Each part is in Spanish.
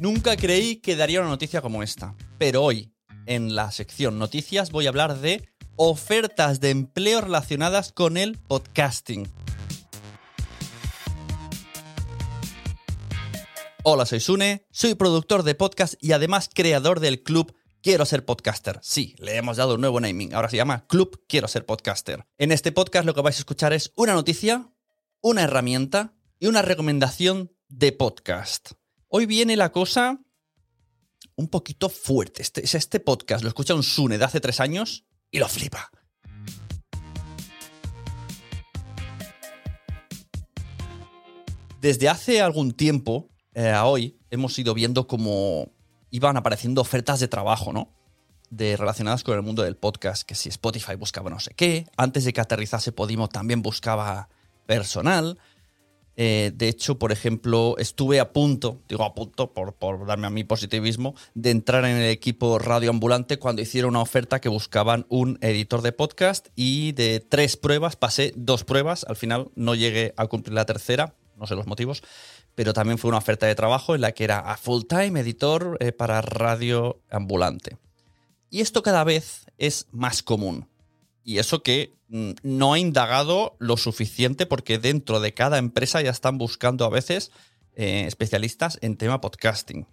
Nunca creí que daría una noticia como esta, pero hoy, en la sección noticias, voy a hablar de ofertas de empleo relacionadas con el podcasting. Hola, soy Sune, soy productor de podcast y además creador del club Quiero ser podcaster. Sí, le hemos dado un nuevo naming, ahora se llama Club Quiero ser podcaster. En este podcast lo que vais a escuchar es una noticia, una herramienta y una recomendación de podcast. Hoy viene la cosa un poquito fuerte. Este, es este podcast lo escucha un Sune de hace tres años y lo flipa. Desde hace algún tiempo eh, a hoy hemos ido viendo cómo iban apareciendo ofertas de trabajo, ¿no? De, relacionadas con el mundo del podcast, que si Spotify buscaba no sé qué, antes de que aterrizase Podimo también buscaba personal. Eh, de hecho, por ejemplo, estuve a punto, digo a punto por, por darme a mi positivismo, de entrar en el equipo radioambulante cuando hicieron una oferta que buscaban un editor de podcast y de tres pruebas pasé dos pruebas, al final no llegué a cumplir la tercera, no sé los motivos, pero también fue una oferta de trabajo en la que era a full-time editor eh, para radio ambulante. Y esto cada vez es más común. Y eso que mm, no he indagado lo suficiente porque dentro de cada empresa ya están buscando a veces eh, especialistas en tema podcasting.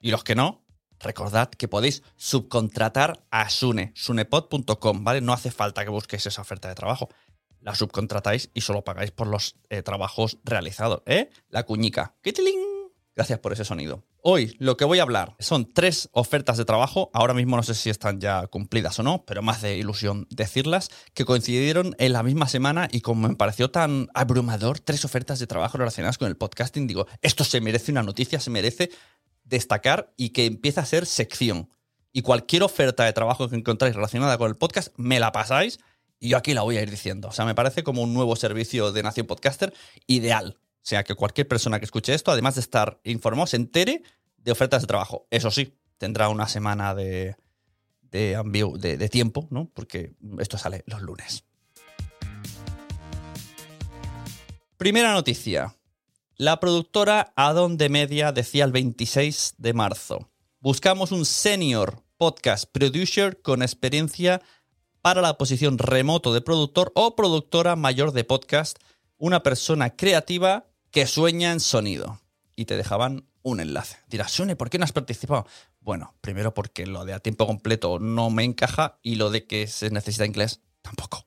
Y los que no, recordad que podéis subcontratar a Sune, sunepod.com, ¿vale? No hace falta que busquéis esa oferta de trabajo la subcontratáis y solo pagáis por los eh, trabajos realizados, ¿eh? La cuñica. ¡Quitiling! Gracias por ese sonido. Hoy lo que voy a hablar son tres ofertas de trabajo, ahora mismo no sé si están ya cumplidas o no, pero más de ilusión decirlas, que coincidieron en la misma semana y como me pareció tan abrumador, tres ofertas de trabajo relacionadas con el podcasting, digo, esto se merece una noticia, se merece destacar y que empiece a ser sección. Y cualquier oferta de trabajo que encontráis relacionada con el podcast, me la pasáis y yo aquí la voy a ir diciendo. O sea, me parece como un nuevo servicio de Nación Podcaster ideal. O sea, que cualquier persona que escuche esto, además de estar informado, se entere de ofertas de trabajo. Eso sí, tendrá una semana de, de, tiempo, ¿no? Porque esto sale los lunes. Primera noticia. La productora Adon de Media decía el 26 de marzo. Buscamos un senior podcast producer con experiencia para la posición remoto de productor o productora mayor de podcast, una persona creativa que sueña en sonido. Y te dejaban un enlace. Dirás, Sune, ¿por qué no has participado? Bueno, primero porque lo de a tiempo completo no me encaja y lo de que se necesita inglés tampoco.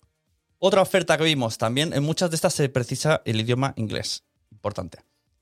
Otra oferta que vimos también, en muchas de estas se precisa el idioma inglés. Importante.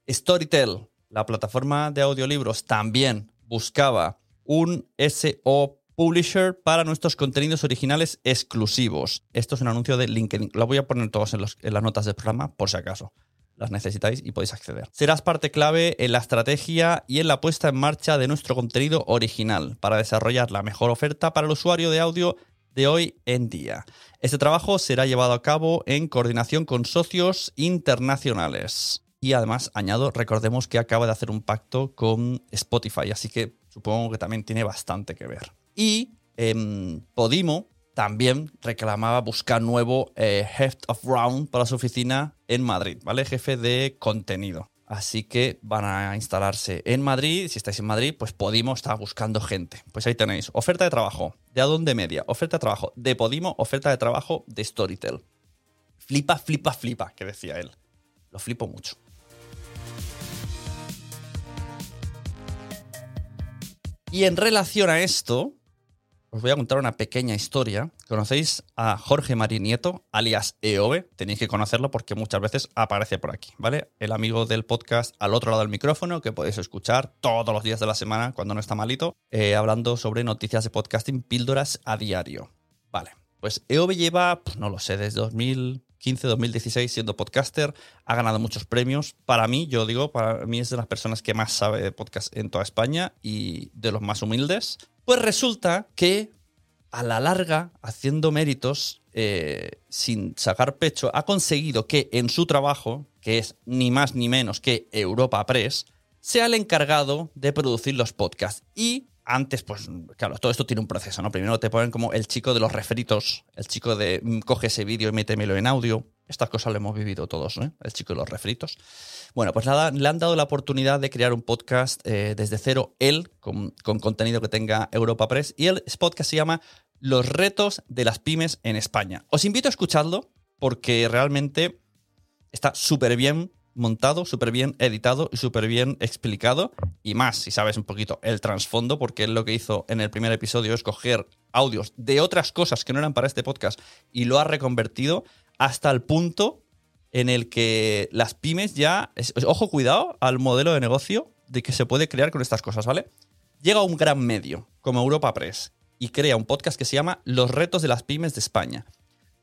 Storytel, la plataforma de audiolibros, también buscaba un SO publisher para nuestros contenidos originales exclusivos. Esto es un anuncio de LinkedIn. Lo voy a poner todos en, en las notas del programa, por si acaso. Las necesitáis y podéis acceder. Serás parte clave en la estrategia y en la puesta en marcha de nuestro contenido original para desarrollar la mejor oferta para el usuario de audio de hoy en día. Este trabajo será llevado a cabo en coordinación con socios internacionales. Y además, añado, recordemos que acaba de hacer un pacto con Spotify, así que supongo que también tiene bastante que ver. Y em, Podimo también reclamaba buscar nuevo eh, Head of Round para su oficina en Madrid, ¿vale? Jefe de contenido. Así que van a instalarse en Madrid. Si estáis en Madrid, pues Podimo está buscando gente. Pues ahí tenéis. Oferta de trabajo de Adonde Media. Oferta de trabajo de Podimo. Oferta de trabajo de Storytel. Flipa, flipa, flipa, que decía él. Lo flipo mucho. Y en relación a esto, os voy a contar una pequeña historia. ¿Conocéis a Jorge Marín Nieto, alias EOB? Tenéis que conocerlo porque muchas veces aparece por aquí, ¿vale? El amigo del podcast al otro lado del micrófono que podéis escuchar todos los días de la semana cuando no está malito, eh, hablando sobre noticias de podcasting, píldoras a diario. Vale, pues EOB lleva, no lo sé, desde 2015, 2016 siendo podcaster, ha ganado muchos premios. Para mí, yo digo, para mí es de las personas que más sabe de podcast en toda España y de los más humildes. Pues resulta que a la larga, haciendo méritos, eh, sin sacar pecho, ha conseguido que en su trabajo, que es ni más ni menos que Europa Press, sea el encargado de producir los podcasts. Y antes, pues, claro, todo esto tiene un proceso, ¿no? Primero te ponen como el chico de los refritos, el chico de mm, coge ese vídeo y métemelo en audio. Estas cosas lo hemos vivido todos, ¿no? El chico de los refritos. Bueno, pues nada, le han dado la oportunidad de crear un podcast eh, desde cero, él, con, con contenido que tenga Europa Press. Y el podcast se llama Los retos de las pymes en España. Os invito a escucharlo porque realmente está súper bien montado, súper bien editado y súper bien explicado. Y más, si sabes un poquito el trasfondo, porque él lo que hizo en el primer episodio es coger audios de otras cosas que no eran para este podcast y lo ha reconvertido hasta el punto en el que las pymes ya, ojo cuidado al modelo de negocio de que se puede crear con estas cosas, ¿vale? Llega un gran medio como Europa Press y crea un podcast que se llama Los retos de las pymes de España,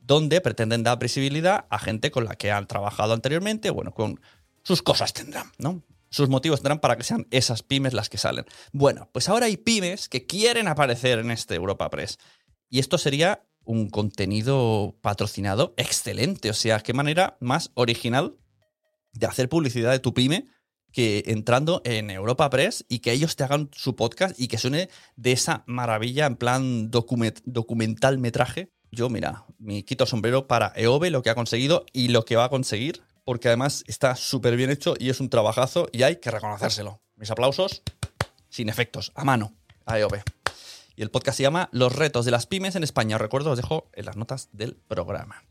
donde pretenden dar visibilidad a gente con la que han trabajado anteriormente, bueno, con sus cosas tendrán, ¿no? Sus motivos tendrán para que sean esas pymes las que salen. Bueno, pues ahora hay pymes que quieren aparecer en este Europa Press. Y esto sería un contenido patrocinado excelente. O sea, qué manera más original de hacer publicidad de tu pyme que entrando en Europa Press y que ellos te hagan su podcast y que suene de esa maravilla en plan document- documental metraje. Yo, mira, me quito sombrero para EOB, lo que ha conseguido y lo que va a conseguir, porque además está súper bien hecho y es un trabajazo y hay que reconocérselo. Mis aplausos, sin efectos, a mano, a EOB. Y el podcast se llama Los retos de las pymes en España. Os recuerdo, os dejo en las notas del programa.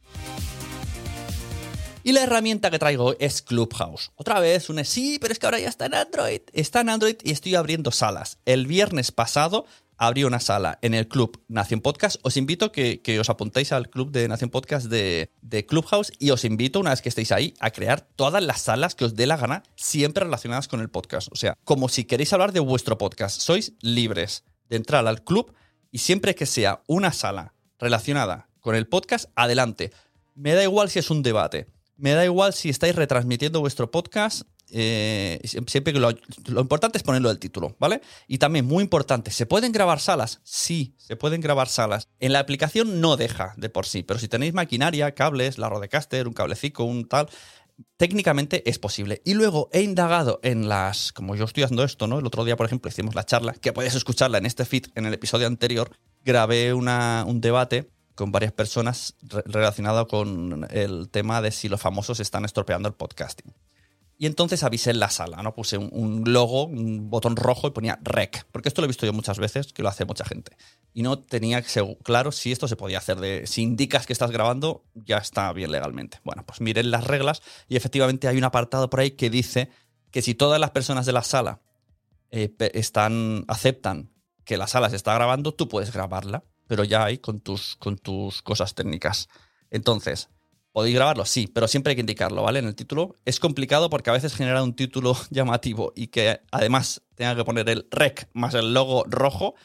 Y la herramienta que traigo es Clubhouse. Otra vez, un sí, pero es que ahora ya está en Android. Está en Android y estoy abriendo salas. El viernes pasado abrí una sala en el club Nación Podcast. Os invito que, que os apuntéis al club de Nación Podcast de, de Clubhouse y os invito, una vez que estéis ahí, a crear todas las salas que os dé la gana, siempre relacionadas con el podcast. O sea, como si queréis hablar de vuestro podcast. Sois libres de entrar al club y siempre que sea una sala relacionada con el podcast, adelante. Me da igual si es un debate. Me da igual si estáis retransmitiendo vuestro podcast. eh, siempre que lo, importante es ponerlo del título, ¿vale? Y también, muy importante, ¿se pueden grabar salas? Sí, se pueden grabar salas. En la aplicación no deja de por sí, pero si tenéis maquinaria, cables, la Rodecaster, un cablecito, un tal, técnicamente es posible. Y luego he indagado en las, como yo estoy haciendo esto, ¿no? El otro día, por ejemplo, hicimos la charla, que puedes escucharla en este feed, en el episodio anterior, grabé una, un debate con varias personas re- relacionado con el tema de si los famosos están estropeando el podcasting. Y entonces avisé en la sala, ¿no? Puse un, logo, un botón rojo y ponía rec, porque esto lo he visto yo muchas veces, que lo hace mucha gente. Y no tenía claro si esto se podía hacer de si indicas que estás grabando, ya está bien legalmente. Bueno, pues miren las reglas y efectivamente hay un apartado por ahí que dice que si todas las personas de la sala eh, están aceptan que la sala se está grabando, tú puedes grabarla, pero ya hay con tus, con tus cosas técnicas. Entonces, ¿podéis grabarlo? Sí, pero siempre hay que indicarlo, ¿vale? En el título. Es complicado porque a veces generar un título llamativo y que además tenga que poner el rec más el logo rojo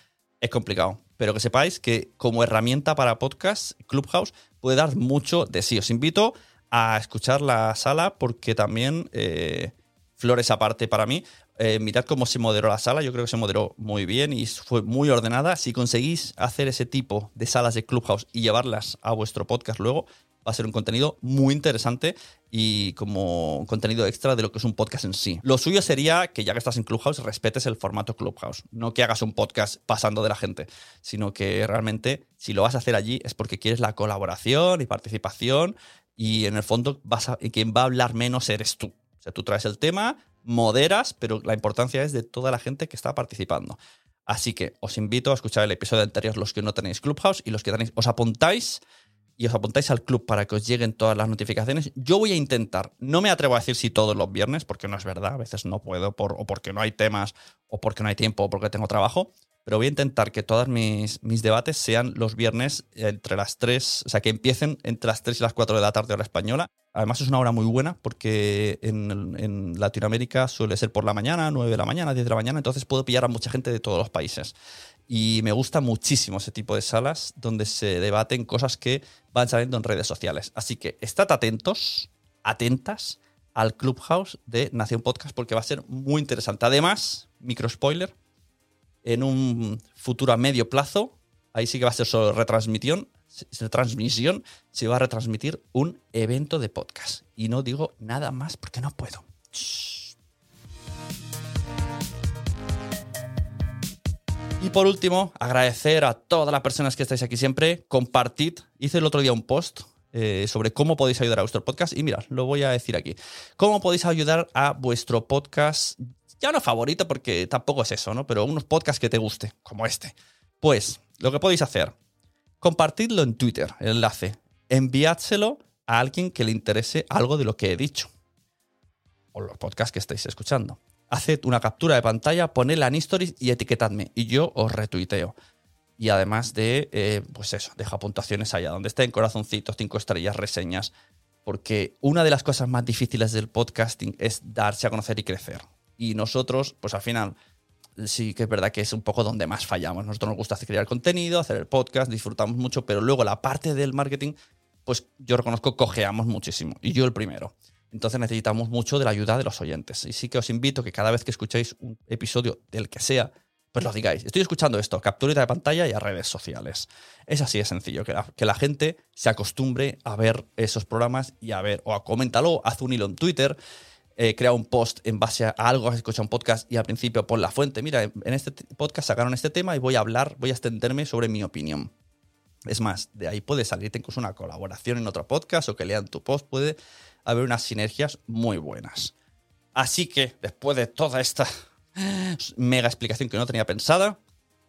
es complicado. pero que sepáis que como herramienta para podcast, Clubhouse puede dar mucho de sí. Os invito a escuchar la sala porque también, eh, flores aparte para mí, eh, mirad cómo se moderó la sala, yo creo que se moderó muy bien y fue muy ordenada. Si conseguís hacer ese tipo de salas de Clubhouse y llevarlas a vuestro podcast luego, va a ser un contenido muy interesante y como contenido extra de lo que es un podcast en sí. Lo suyo sería que ya que estás en Clubhouse respetes el formato Clubhouse, no que hagas un podcast pasando de la gente, sino que realmente si lo vas a hacer allí es porque quieres la colaboración y participación y en el fondo vas a, quien va a hablar menos eres tú. O sea, tú traes el tema, moderas, pero la importancia es de toda la gente que está participando. Así que os invito a escuchar el episodio anterior los que no tenéis Clubhouse y los que tenéis, os apuntáis y os apuntáis al club para que os lleguen todas las notificaciones. Yo voy a intentar, no me atrevo a decir si todos los viernes, porque no es verdad, a veces no puedo, por, o porque no hay temas, o porque no hay tiempo, o porque tengo trabajo, pero voy a intentar que todos mis, mis debates sean los viernes entre las 3, o sea, que empiecen entre las 3 y las 4 de la tarde hora española. Además es una hora muy buena porque en, en Latinoamérica suele ser por la mañana, 9 de la mañana, 10 de la mañana, entonces puedo pillar a mucha gente de todos los países. Y me gusta muchísimo ese tipo de salas donde se debaten cosas que van saliendo en redes sociales. Así que estad atentos, atentas al Clubhouse de Nación Podcast porque va a ser muy interesante. Además, micro spoiler, en un futuro a medio plazo, ahí sí que va a ser solo retransmisión, retransmisión, se va a retransmitir un evento de podcast. Y no digo nada más porque no puedo. Y por último, agradecer a todas las personas que estáis aquí siempre. Compartid. Hice el otro día un post eh, sobre cómo podéis ayudar a vuestro podcast. Y mirad, lo voy a decir aquí. ¿Cómo podéis ayudar a vuestro podcast? Ya no favorito, porque tampoco es eso, ¿no? Pero unos podcasts que te guste, como este. Pues, lo que podéis hacer, compartidlo en Twitter, el enlace. Enviádselo a alguien que le interese algo de lo que he dicho. O los podcasts que estáis escuchando haced una captura de pantalla, ponedla en stories y etiquetadme y yo os retuiteo. Y además de, eh, pues eso, deja puntuaciones allá donde estén, corazoncitos, cinco estrellas, reseñas. Porque una de las cosas más difíciles del podcasting es darse a conocer y crecer. Y nosotros, pues al final, sí que es verdad que es un poco donde más fallamos. Nosotros nos gusta crear contenido, hacer el podcast, disfrutamos mucho, pero luego la parte del marketing, pues yo reconozco, cojeamos muchísimo. Y yo el primero. Entonces necesitamos mucho de la ayuda de los oyentes. Y sí que os invito que cada vez que escuchéis un episodio del que sea, pues lo digáis. Estoy escuchando esto, captura de pantalla y a redes sociales. Es así de sencillo, que la, que la gente se acostumbre a ver esos programas y a ver, o a coméntalo, haz un hilo en Twitter, eh, crea un post en base a algo, has escuchado un podcast y al principio pon la fuente. Mira, en este podcast sacaron este tema y voy a hablar, voy a extenderme sobre mi opinión. Es más, de ahí puede salirte incluso una colaboración en otro podcast o que lean tu post, puede haber unas sinergias muy buenas. Así que, después de toda esta mega explicación que no tenía pensada,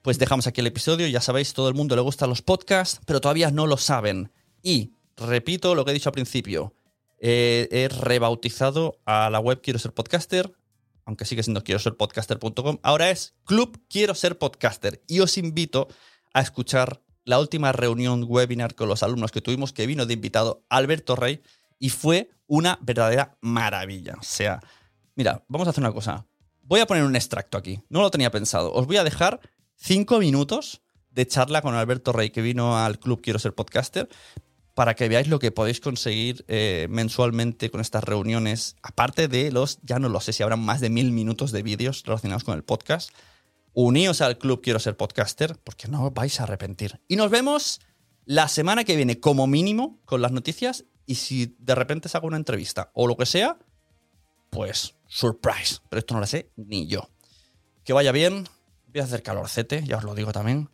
pues dejamos aquí el episodio. Ya sabéis, todo el mundo le gustan los podcasts, pero todavía no lo saben. Y repito lo que he dicho al principio. Eh, he rebautizado a la web Quiero ser podcaster, aunque sigue siendo quiero ser podcaster.com. Ahora es Club Quiero ser podcaster. Y os invito a escuchar la última reunión webinar con los alumnos que tuvimos, que vino de invitado Alberto Rey, y fue una verdadera maravilla. O sea, mira, vamos a hacer una cosa. Voy a poner un extracto aquí. No lo tenía pensado. Os voy a dejar cinco minutos de charla con Alberto Rey, que vino al club Quiero ser podcaster, para que veáis lo que podéis conseguir eh, mensualmente con estas reuniones, aparte de los, ya no lo sé si habrán más de mil minutos de vídeos relacionados con el podcast. Uníos al club Quiero ser podcaster, porque no os vais a arrepentir. Y nos vemos la semana que viene, como mínimo, con las noticias y si de repente saco una entrevista o lo que sea, pues surprise. Pero esto no lo sé ni yo. Que vaya bien. Voy a hacer calorcete, ya os lo digo también.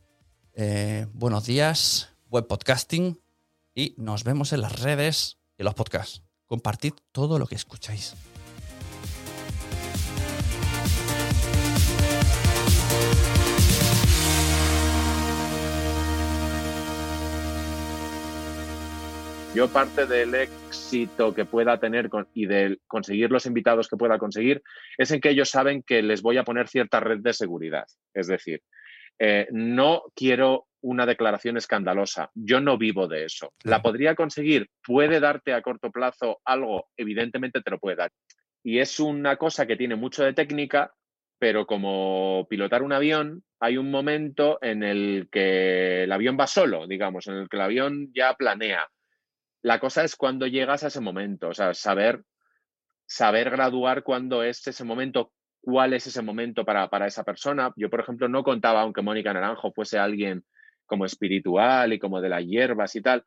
Eh, buenos días, web podcasting. Y nos vemos en las redes y los podcasts. Compartid todo lo que escucháis. Yo parte del éxito que pueda tener y de conseguir los invitados que pueda conseguir es en que ellos saben que les voy a poner cierta red de seguridad. Es decir, eh, no quiero una declaración escandalosa. Yo no vivo de eso. ¿La podría conseguir? ¿Puede darte a corto plazo algo? Evidentemente te lo puede dar. Y es una cosa que tiene mucho de técnica, pero como pilotar un avión, hay un momento en el que el avión va solo, digamos, en el que el avión ya planea. La cosa es cuando llegas a ese momento, o sea, saber, saber graduar cuándo es ese momento, cuál es ese momento para, para esa persona. Yo, por ejemplo, no contaba, aunque Mónica Naranjo fuese alguien como espiritual y como de las hierbas y tal,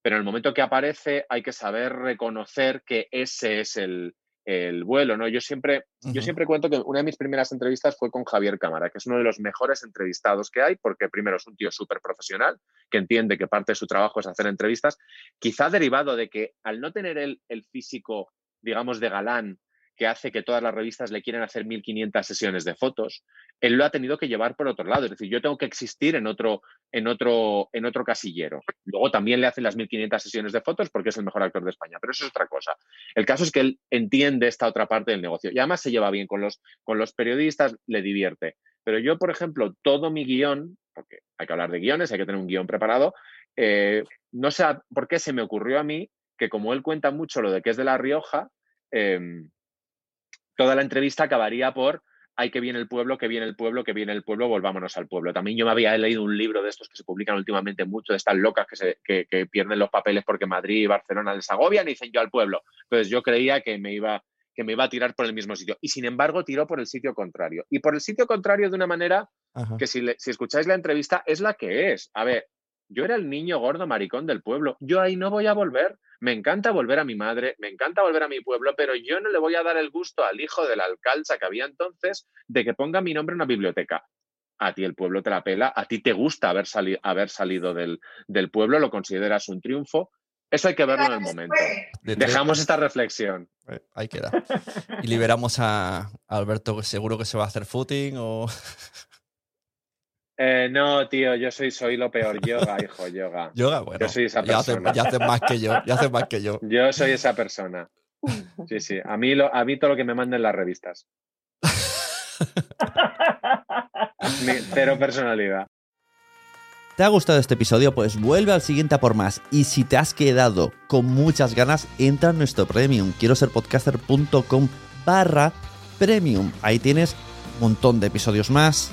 pero en el momento que aparece hay que saber reconocer que ese es el, el vuelo, ¿no? Yo siempre, yo siempre cuento que una de mis primeras entrevistas fue con Javier Cámara, que es uno de los mejores entrevistados que hay, porque primero es un tío súper profesional, que entiende que parte de su trabajo es hacer entrevistas, quizá derivado de que al no tener el, el físico, digamos, de galán que hace que todas las revistas le quieren hacer 1500 sesiones de fotos, él lo ha tenido que llevar por otro lado. Es decir, yo tengo que existir en otro, en otro, en otro casillero. Luego también le hacen las 1500 sesiones de fotos porque es el mejor actor de España, pero eso es otra cosa. El caso es que él entiende esta otra parte del negocio y además se lleva bien con los, con los periodistas, le divierte. Pero yo, por ejemplo, todo mi guion, porque hay que hablar de guiones, hay que tener un guion preparado, eh, no sé por qué se me ocurrió a mí que como él cuenta mucho lo de que es de La Rioja, eh, toda la entrevista acabaría por hay que viene el pueblo, que viene el pueblo, que viene el pueblo, volvámonos al pueblo. También yo me había leído un libro de estos que se publican últimamente mucho, de estas locas que, se, que, que pierden los papeles porque Madrid y Barcelona les agobian y dicen yo al pueblo. Entonces yo creía que me iba que me iba a tirar por el mismo sitio. Y sin embargo, tiró por el sitio contrario. Y por el sitio contrario de una manera Ajá. que si, le- si escucháis la entrevista es la que es. A ver, yo era el niño gordo maricón del pueblo. Yo ahí no voy a volver. Me encanta volver a mi madre, me encanta volver a mi pueblo, pero yo no le voy a dar el gusto al hijo de la alcalza que había entonces de que ponga mi nombre en una biblioteca. A ti el pueblo te la pela, a ti te gusta haber, sali- haber salido del, del pueblo, lo consideras un triunfo. Eso hay que verlo en el momento. Dejamos esta reflexión. Eh, Ahí queda. Y liberamos a Alberto, que seguro que se va a hacer footing o... Eh, no, tío, yo soy, soy lo peor. Yoga, hijo, yoga. Yoga, bueno. Yo soy esa ya haces persona. ya haces más que yo, ya haces más que yo. Yo soy esa persona. Sí, sí. A mí, lo, a mí todo lo que me manden las revistas. Mi- cero personalidad. ¿Te ha gustado este episodio? Pues vuelve al siguiente a por más. Y si te has quedado con muchas ganas, entra en nuestro premium. Quiero ser podcaster.com barra premium. Ahí tienes un montón de episodios más,